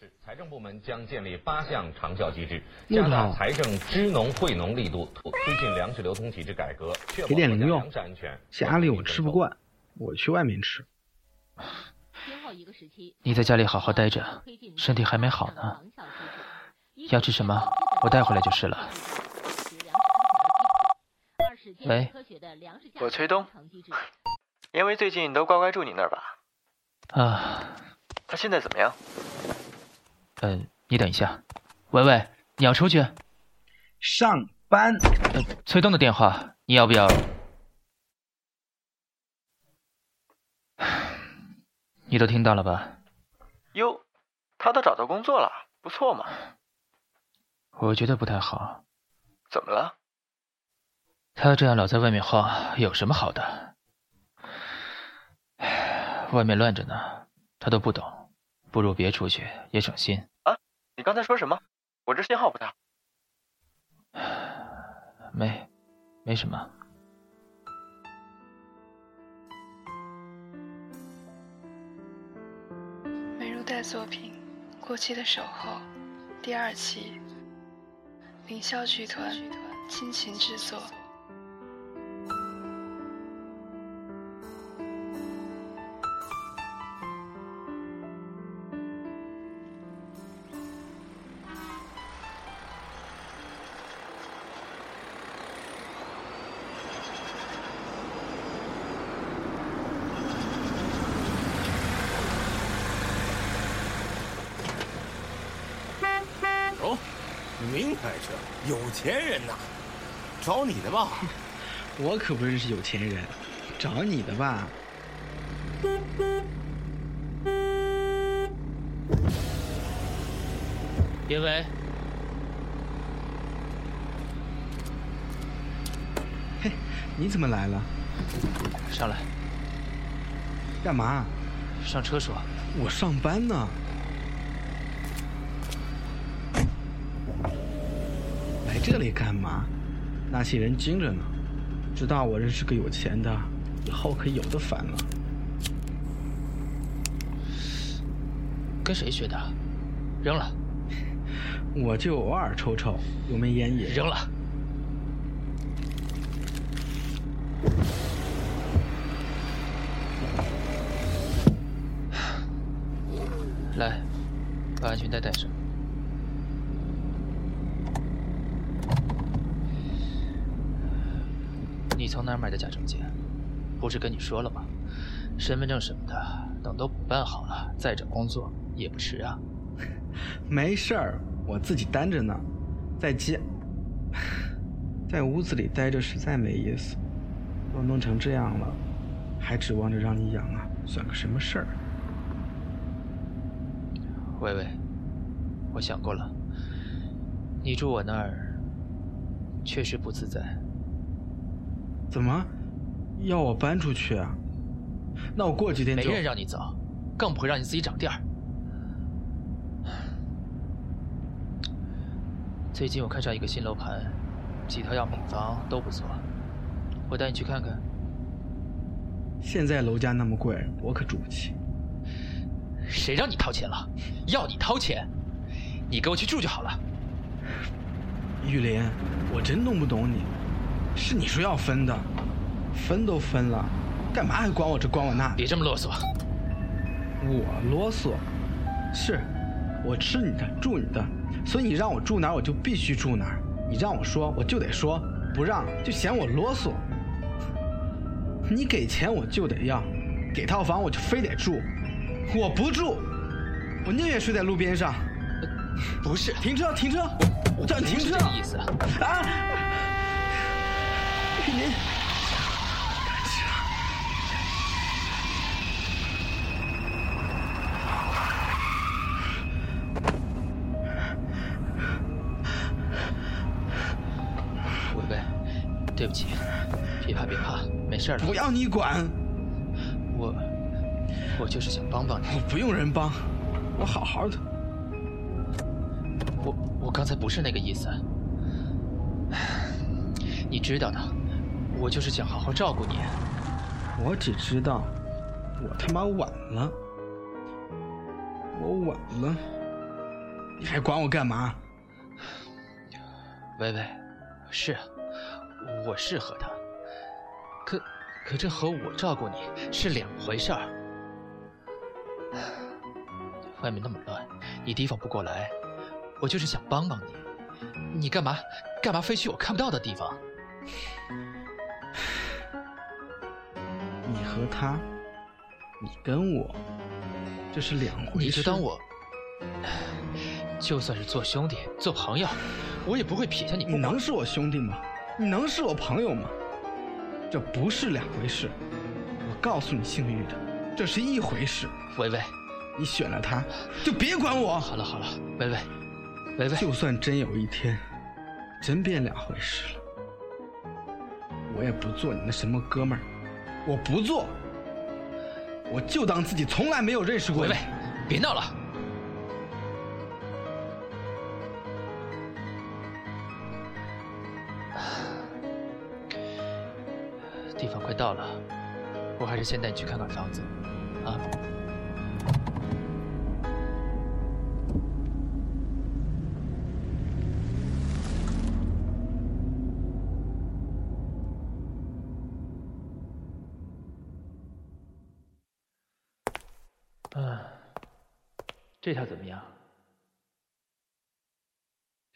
示，财政部门将建立八项长效机制，加大财政支农惠农力度，推进粮食流通体制改革，确保粮食安全。家里我吃不惯，我去外面吃。你在家里好好待着，身体还没好呢。要吃什么，我带回来就是了。喂我崔东，因为最近都乖乖住你那儿吧？啊，他现在怎么样？呃，你等一下，喂喂，你要出去？上班，呃，崔东的电话，你要不要？你都听到了吧？哟，他都找到工作了，不错嘛。我觉得不太好。怎么了？他这样老在外面晃，有什么好的？唉 外面乱着呢，他都不懂，不如别出去，也省心。啊你刚才说什么？我这信号不大。没，没什么。美如黛作品《过期的守候》第二期，凌霄剧团倾情制作。明摆着有钱人呐，找你的吧？我可不认识有钱人，找你的吧？别喂，嘿，你怎么来了？上来，干嘛？上车说。我上班呢。这里干嘛？那些人精着呢，知道我认识个有钱的，以后可有的烦了。跟谁学的？扔了，我就偶尔抽抽，有没烟瘾。扔了。来，把安全带带上。你从哪儿买的假证件？不是跟你说了吗？身份证什么的，等都补办好了再找工作也不迟啊。没事儿，我自己单着呢，再见，在屋子里待着实在没意思，都弄成这样了，还指望着让你养啊，算个什么事儿？喂喂，我想过了，你住我那儿确实不自在。怎么，要我搬出去啊？那我过几天就没……人让你走，更不会让你自己长地儿。最近我看上一个新楼盘，几套样品房都不错，我带你去看看。现在楼价那么贵，我可住不起。谁让你掏钱了？要你掏钱，你给我去住就好了。玉林，我真弄不懂你，是你说要分的，分都分了，干嘛还管我这管我那？别这么啰嗦。我啰嗦，是，我吃你的，住你的，所以你让我住哪儿我就必须住哪儿，你让我说我就得说，不让就嫌我啰嗦。你给钱我就得要，给套房我就非得住，我不住，我宁愿睡在路边上。不是，停车，停车，我叫你停车不是这个意思。啊！玉林，喂喂，对不起，别怕别怕，没事儿了。不要你管，我，我就是想帮帮你。我不用人帮，我好好的。我我刚才不是那个意思，你知道的，我就是想好好照顾你。我只知道，我他妈晚了，我晚了。你还管我干嘛？微微，是，我是和他，可可这和我照顾你是两回事儿。外面那么乱，你提防不过来，我就是想帮帮你，你干嘛干嘛非去我看不到的地方？你和他，你跟我，这是两回事。你就当我，就算是做兄弟、做朋友，我也不会撇下你。你能是我兄弟吗？你能是我朋友吗？这不是两回事。我告诉你，姓玉的，这是一回事。微微，你选了他，就别管我。好了好了，微微，微微，就算真有一天，真变两回事了，我也不做你那什么哥们儿。我不做，我就当自己从来没有认识过。薇薇，别闹了。地方快到了，我还是先带你去看看房子，啊。这套怎么样？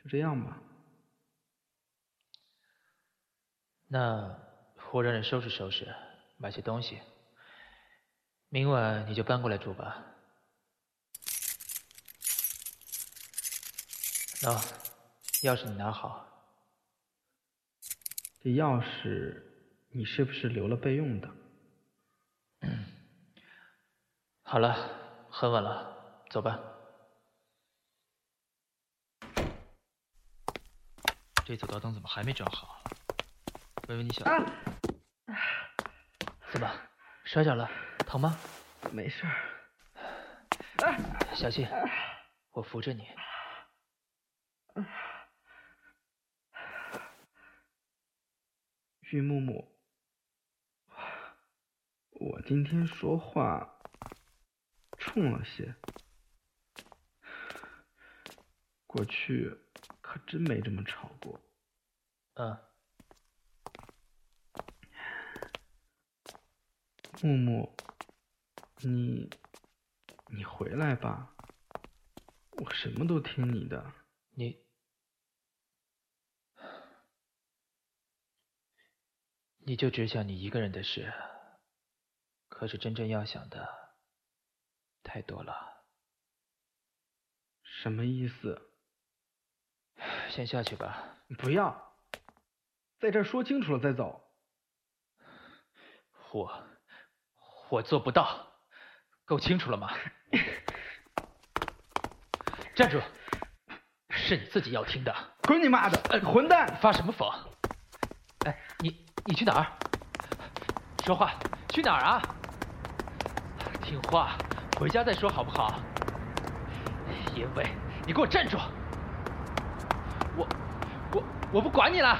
就这样吧。那我让人收拾收拾，买些东西。明晚你就搬过来住吧。喏，钥匙你拿好。这钥匙你是不是留了备用的？好了，很晚了。走吧，这走道灯怎么还没装好？微微，你小心。怎么摔着了？疼吗？没事。小心，我扶着你。玉木木，我今天说话冲了些。过去可真没这么吵过。嗯。木木，你你回来吧，我什么都听你的。你你就只想你一个人的事，可是真正要想的太多了。什么意思？先下去吧。不要，在这说清楚了再走。我我做不到，够清楚了吗？站住！是你自己要听的。滚你妈的，混蛋！发什么疯？哎，你你去哪儿？说话，去哪儿啊？听话，回家再说好不好？因为，你给我站住！我，不管你了。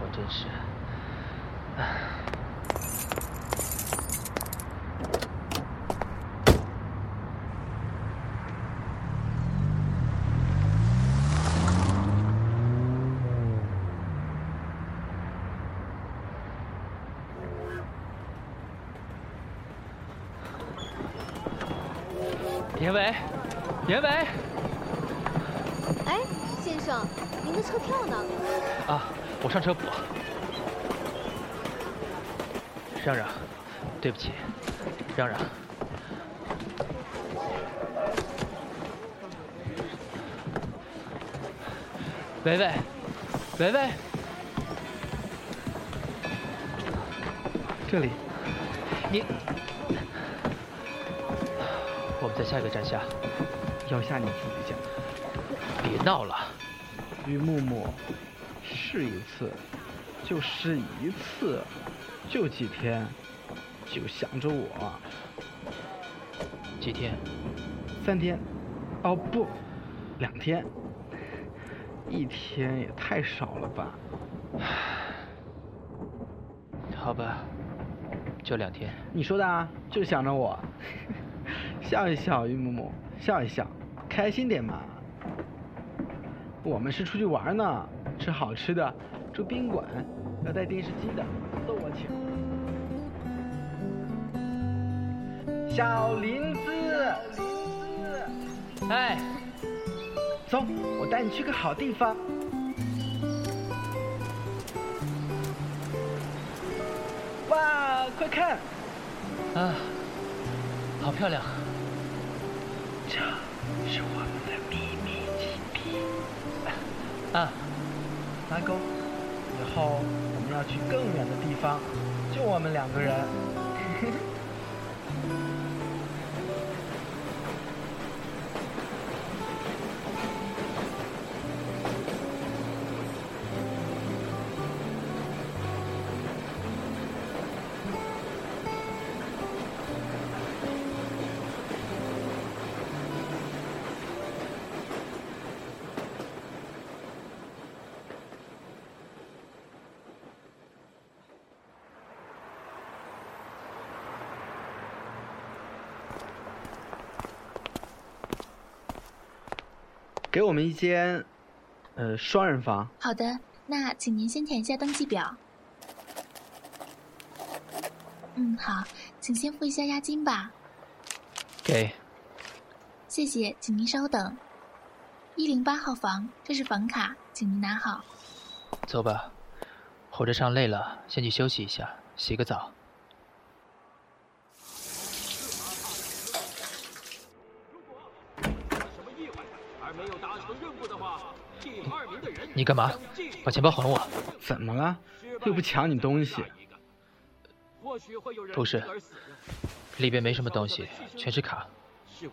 我真是，严伟，严伟。哎，先生，您的车票呢？啊，我上车补。让让，对不起，让让。维维，维维，这里。你。我们在下一个站下，要下你自己讲。别闹了，于木木，试一次，就试一次，就几天，就想着我。几天？三天？哦不，两天。一天也太少了吧？好吧，就。就两天。你说的啊，就想着我。笑一笑，于木木，笑一笑，开心点嘛。我们是出去玩呢，吃好吃的，住宾馆，要带电视机的，都我请。小林子，哎，走，我带你去个好地方。哇，快看，啊，好漂亮！这是我们的秘密基地。啊，拉钩，以后我们要去更远的地方，就我们两个人。给我们一间，呃，双人房。好的，那请您先填一下登记表。嗯，好，请先付一下押金吧。给。谢谢，请您稍等。一零八号房，这是房卡，请您拿好。走吧，火车上累了，先去休息一下，洗个澡。你干嘛？把钱包还我！怎么了？又不抢你东西。不是，里边没什么东西，全是卡。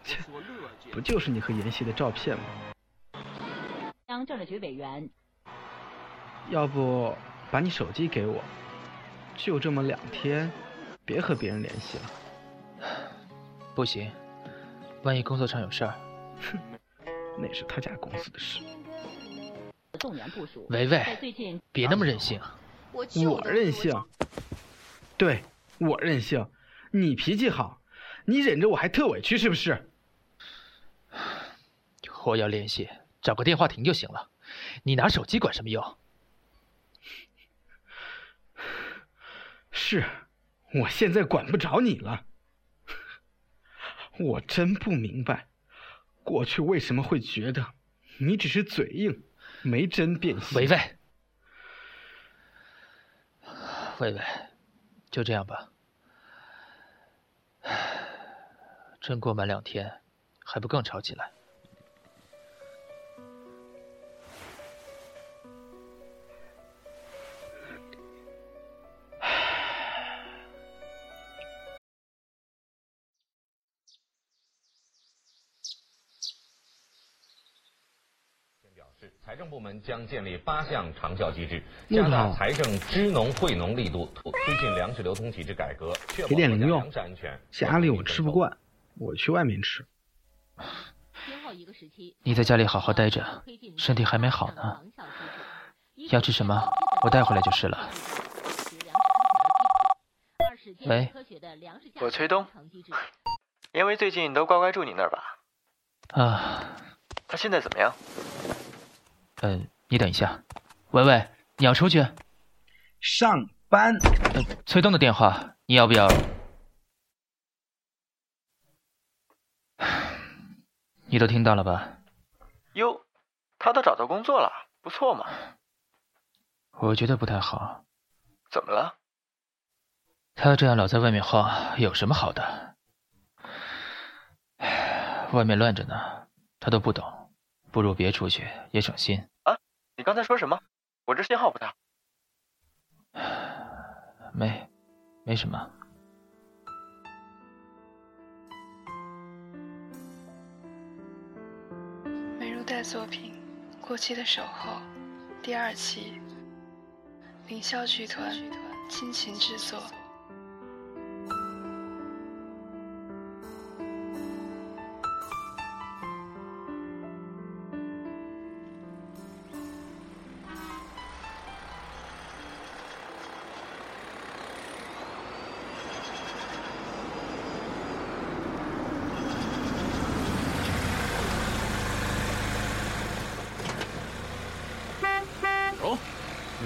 切，不就是你和妍希的照片吗？当政治局委员。要不把你手机给我？就这么两天，别和别人联系了。不行，万一工作上有事儿。哼，那是他家公司的事。维维，别那么任性。我任性，对我任性。你脾气好，你忍着我还特委屈是不是？我要联系，找个电话亭就行了。你拿手机管什么用？是，我现在管不着你了。我真不明白，过去为什么会觉得你只是嘴硬。没真变心，维维，维维，就这样吧。真过满两天，还不更吵起来？财政部门将建立八项长效机制，加大财政支农惠农力度，推进粮食流通体制改革，确保粮食安全。家里我吃不惯，我去外面吃。你在家里好好待着，身体还没好呢。要吃什么，我带回来就是了。喂，我崔东。因为最近都乖乖住你那儿吧？啊。他现在怎么样？嗯，你等一下，喂喂，你要出去？上班。呃，崔东的电话，你要不要？你都听到了吧？哟，他都找到工作了，不错嘛。我觉得不太好。怎么了？他这样老在外面晃，有什么好的？外面乱着呢，他都不懂。不如别出去，也省心。啊，你刚才说什么？我这信号不大。没，没什么。美如黛作品《过期的守候》第二期，凌霄剧团倾情制作。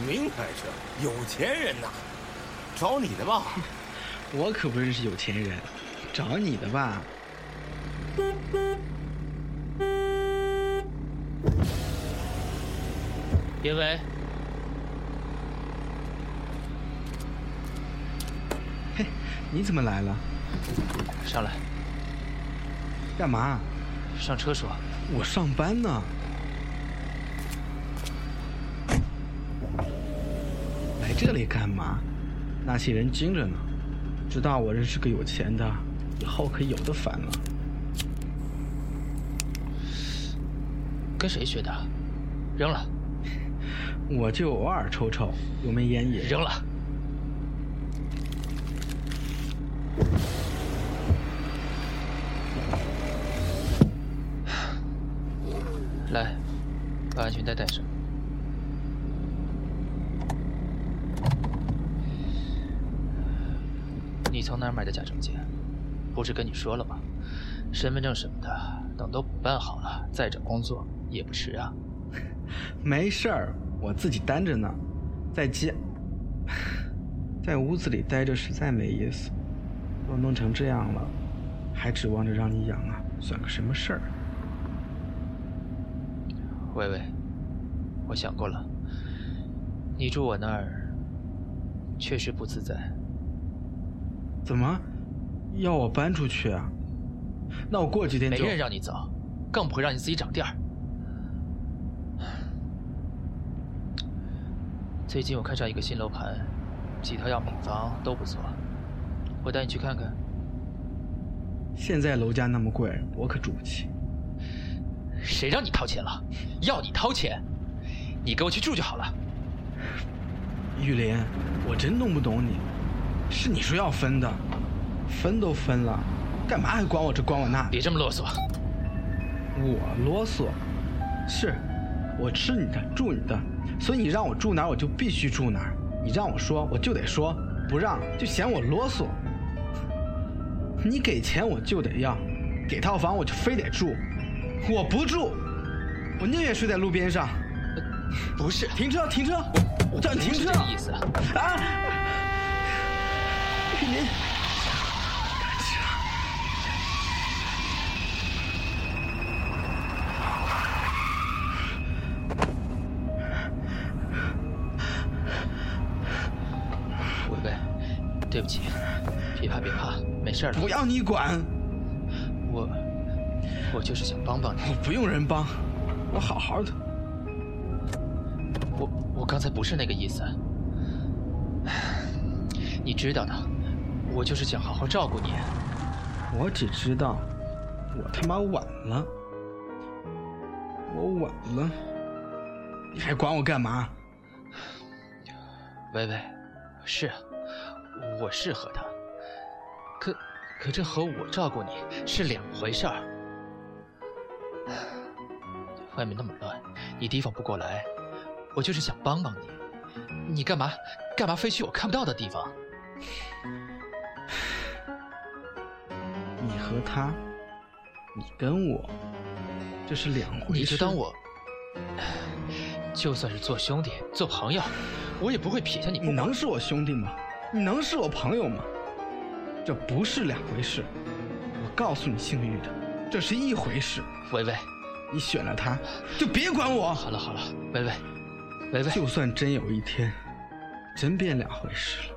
明摆着有钱人呐，找你的吧？我可不认识有钱人，找你的吧？叶伟，嘿，你怎么来了？上来。干嘛？上车说。我上班呢。来这里干嘛？那些人精着呢，知道我认识个有钱的，以后可有的烦了。跟谁学的？扔了。我就偶尔抽抽，又没烟瘾。扔了。来，把安全带带上。你从哪儿买的假证件？不是跟你说了吗？身份证什么的，等都补办好了再找工作也不迟啊。没事儿，我自己单着呢。在家，在屋子里待着实在没意思。都弄成这样了，还指望着让你养啊？算个什么事儿？微微，我想过了，你住我那儿确实不自在。怎么，要我搬出去啊？那我过几天就……没人让你走，更不会让你自己长地儿。最近我看上一个新楼盘，几套样品房都不错，我带你去看看。现在楼价那么贵，我可住不起。谁让你掏钱了？要你掏钱，你给我去住就好了。玉林，我真弄不懂你。是你说要分的，分都分了，干嘛还管我这管我那？别这么啰嗦。我啰嗦？是，我吃你的，住你的，所以你让我住哪我就必须住哪。你让我说我就得说，不让就嫌我啰嗦。你给钱我就得要，给套房我就非得住，我不住，我宁愿睡在路边上。不是，停车，停车，我叫你停车。这个意思啊！玉林，微微，对不起，别怕别怕，没事了。不要你管，我我就是想帮帮你。我不用人帮，我好好的。我我刚才不是那个意思，你知道的，我就是想好好照顾你。我只知道，我他妈晚了，我晚了，你还管我干嘛？微微，是啊，我适合他，可可这和我照顾你是两回事儿。外面那么乱，你提防不过来。我就是想帮帮你，你干嘛干嘛非去我看不到的地方？你和他，你跟我，这是两回事。你就当我，就算是做兄弟、做朋友，我也不会撇下你。你能是我兄弟吗？你能是我朋友吗？这不是两回事。我告诉你，姓玉的，这是一回事。微微，你选了他，就别管我。好了好了，微微。微微，就算真有一天，真变两回事了，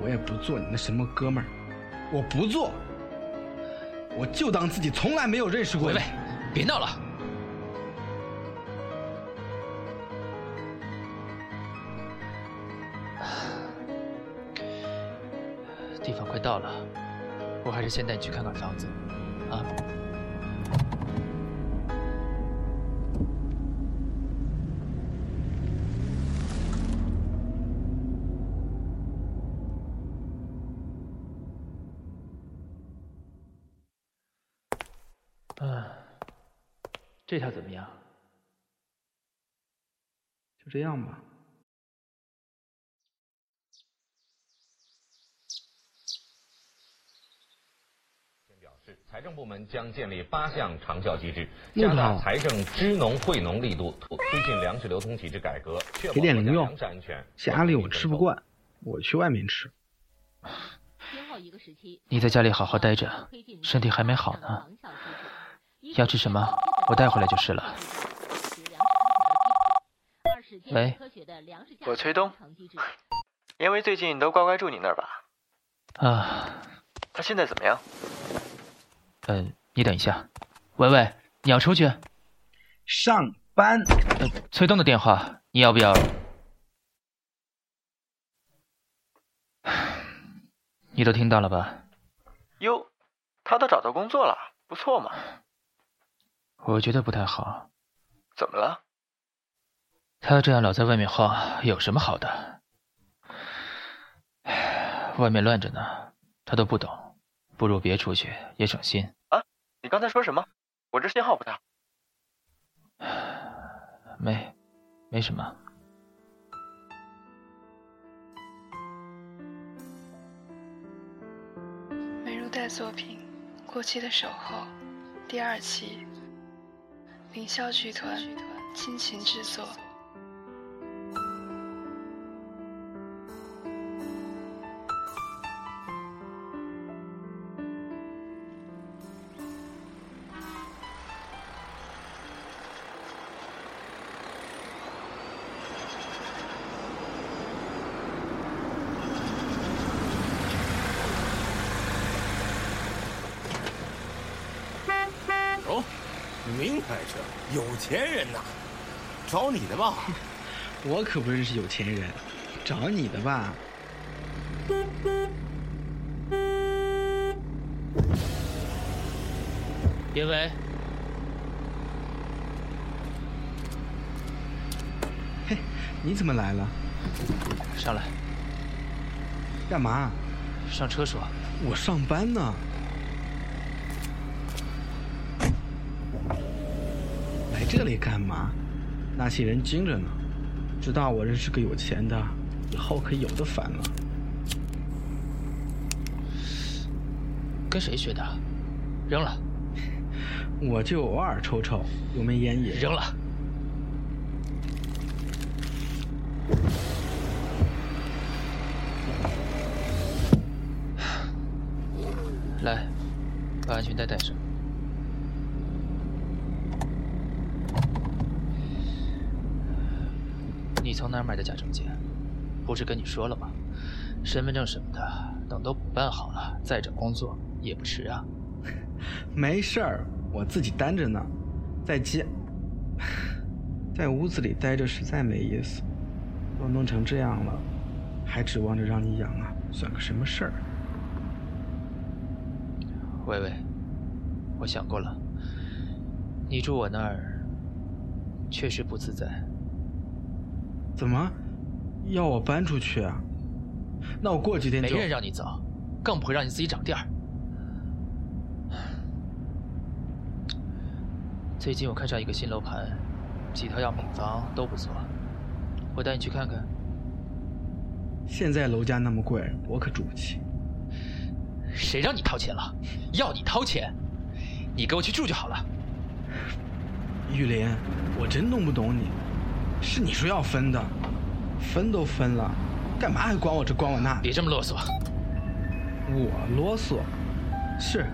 我也不做你那什么哥们儿，我不做，我就当自己从来没有认识过。喂喂，别闹了，地方快到了，我还是先带你去看看房子，啊。这下怎么样？就这样吧。表示。财政部门将建立八项长效机制，加大财政支农惠农力度，推进粮食流通体制改革，确保点零用。安全。家里我吃不惯，我去外面吃。你在家里好好待着，身体还没好呢。要吃什么，我带回来就是了。喂，我崔东。因为最近都乖乖住你那儿吧？啊。他现在怎么样？嗯，你等一下。喂喂，你要出去？上班。呃，崔东的电话，你要不要？你都听到了吧？哟，他都找到工作了，不错嘛。我觉得不太好。怎么了？他这样老在外面晃，有什么好的？外面乱着呢，他都不懂，不如别出去，也省心。啊，你刚才说什么？我这信号不大。没，没什么。美如黛作品《过期的守候》第二期，凌霄剧团倾情制作。明摆着有钱人呐，找你的吧？我可不认识有钱人，找你的吧？叶伟，嘿，你怎么来了？上来。干嘛？上车说。我上班呢。这里干嘛？那些人精着呢，知道我认识个有钱的，以后可有的烦了。跟谁学的？扔了。我就偶尔抽抽，又没烟瘾。扔了。来，把安全带带上。从哪儿买的假证件？不是跟你说了吗？身份证什么的，等都补办好了再找工作也不迟啊。没事儿，我自己单着呢。再见，在屋子里待着实在没意思。都弄成这样了，还指望着让你养啊？算个什么事儿？微微，我想过了，你住我那儿确实不自在。怎么，要我搬出去啊？那我过几天就。没人让你走，更不会让你自己涨店儿。最近我看上一个新楼盘，几套样品房都不错，我带你去看看。现在楼价那么贵，我可住不起。谁让你掏钱了？要你掏钱，你给我去住就好了。玉林，我真弄不懂你。是你说要分的，分都分了，干嘛还管我这管我那？别这么啰嗦。我啰嗦？是，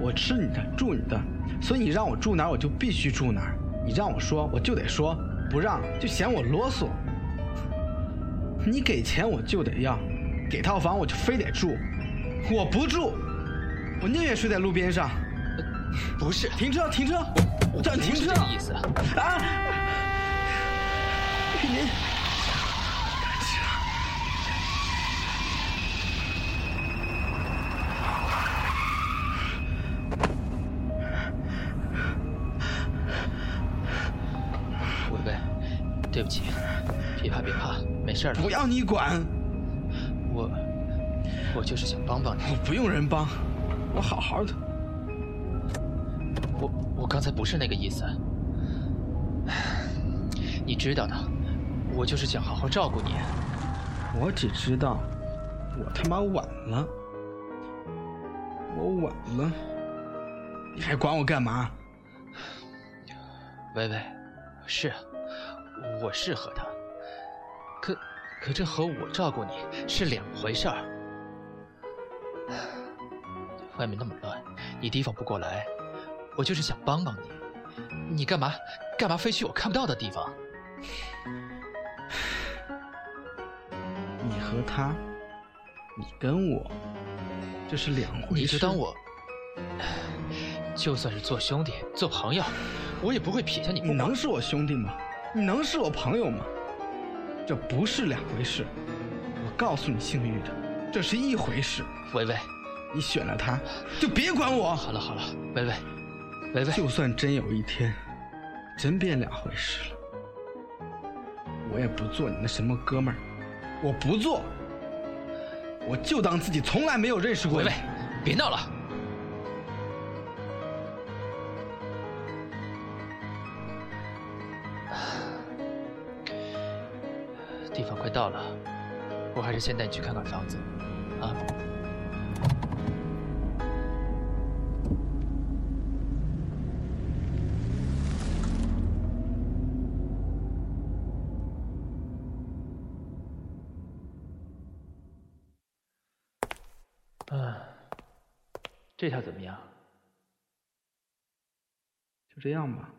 我吃你的，住你的，所以你让我住哪儿我就必须住哪儿，你让我说我就得说，不让就嫌我啰嗦。你给钱我就得要，给套房我就非得住，我不住，我宁愿睡在路边上。不是，停车，停车，我叫你停车。意思啊？您，伟伟，对不起，别怕别怕，没事的。不要你管，我我就是想帮帮你。我不用人帮，我好好的。我我刚才不是那个意思，你知道的。我就是想好好照顾你。我只知道，我他妈晚了，我晚了。你还管我干嘛？微微，是，我是和他，可可这和我照顾你是两回事儿。外面那么乱，你提防不过来，我就是想帮帮你，你干嘛干嘛非去我看不到的地方？你和他，你跟我，这是两回事。你就当我，就算是做兄弟、做朋友，我也不会撇下你。你能是我兄弟吗？你能是我朋友吗？这不是两回事。我告诉你，姓玉的，这是一回事。微微。你选了他，就别管我。好了好了，微微，微微，就算真有一天，真变两回事了，我也不做你那什么哥们儿，我不做，我就当自己从来没有认识过。微微，别闹了，地方快到了，我还是先带你去看看房子，啊。这样吧。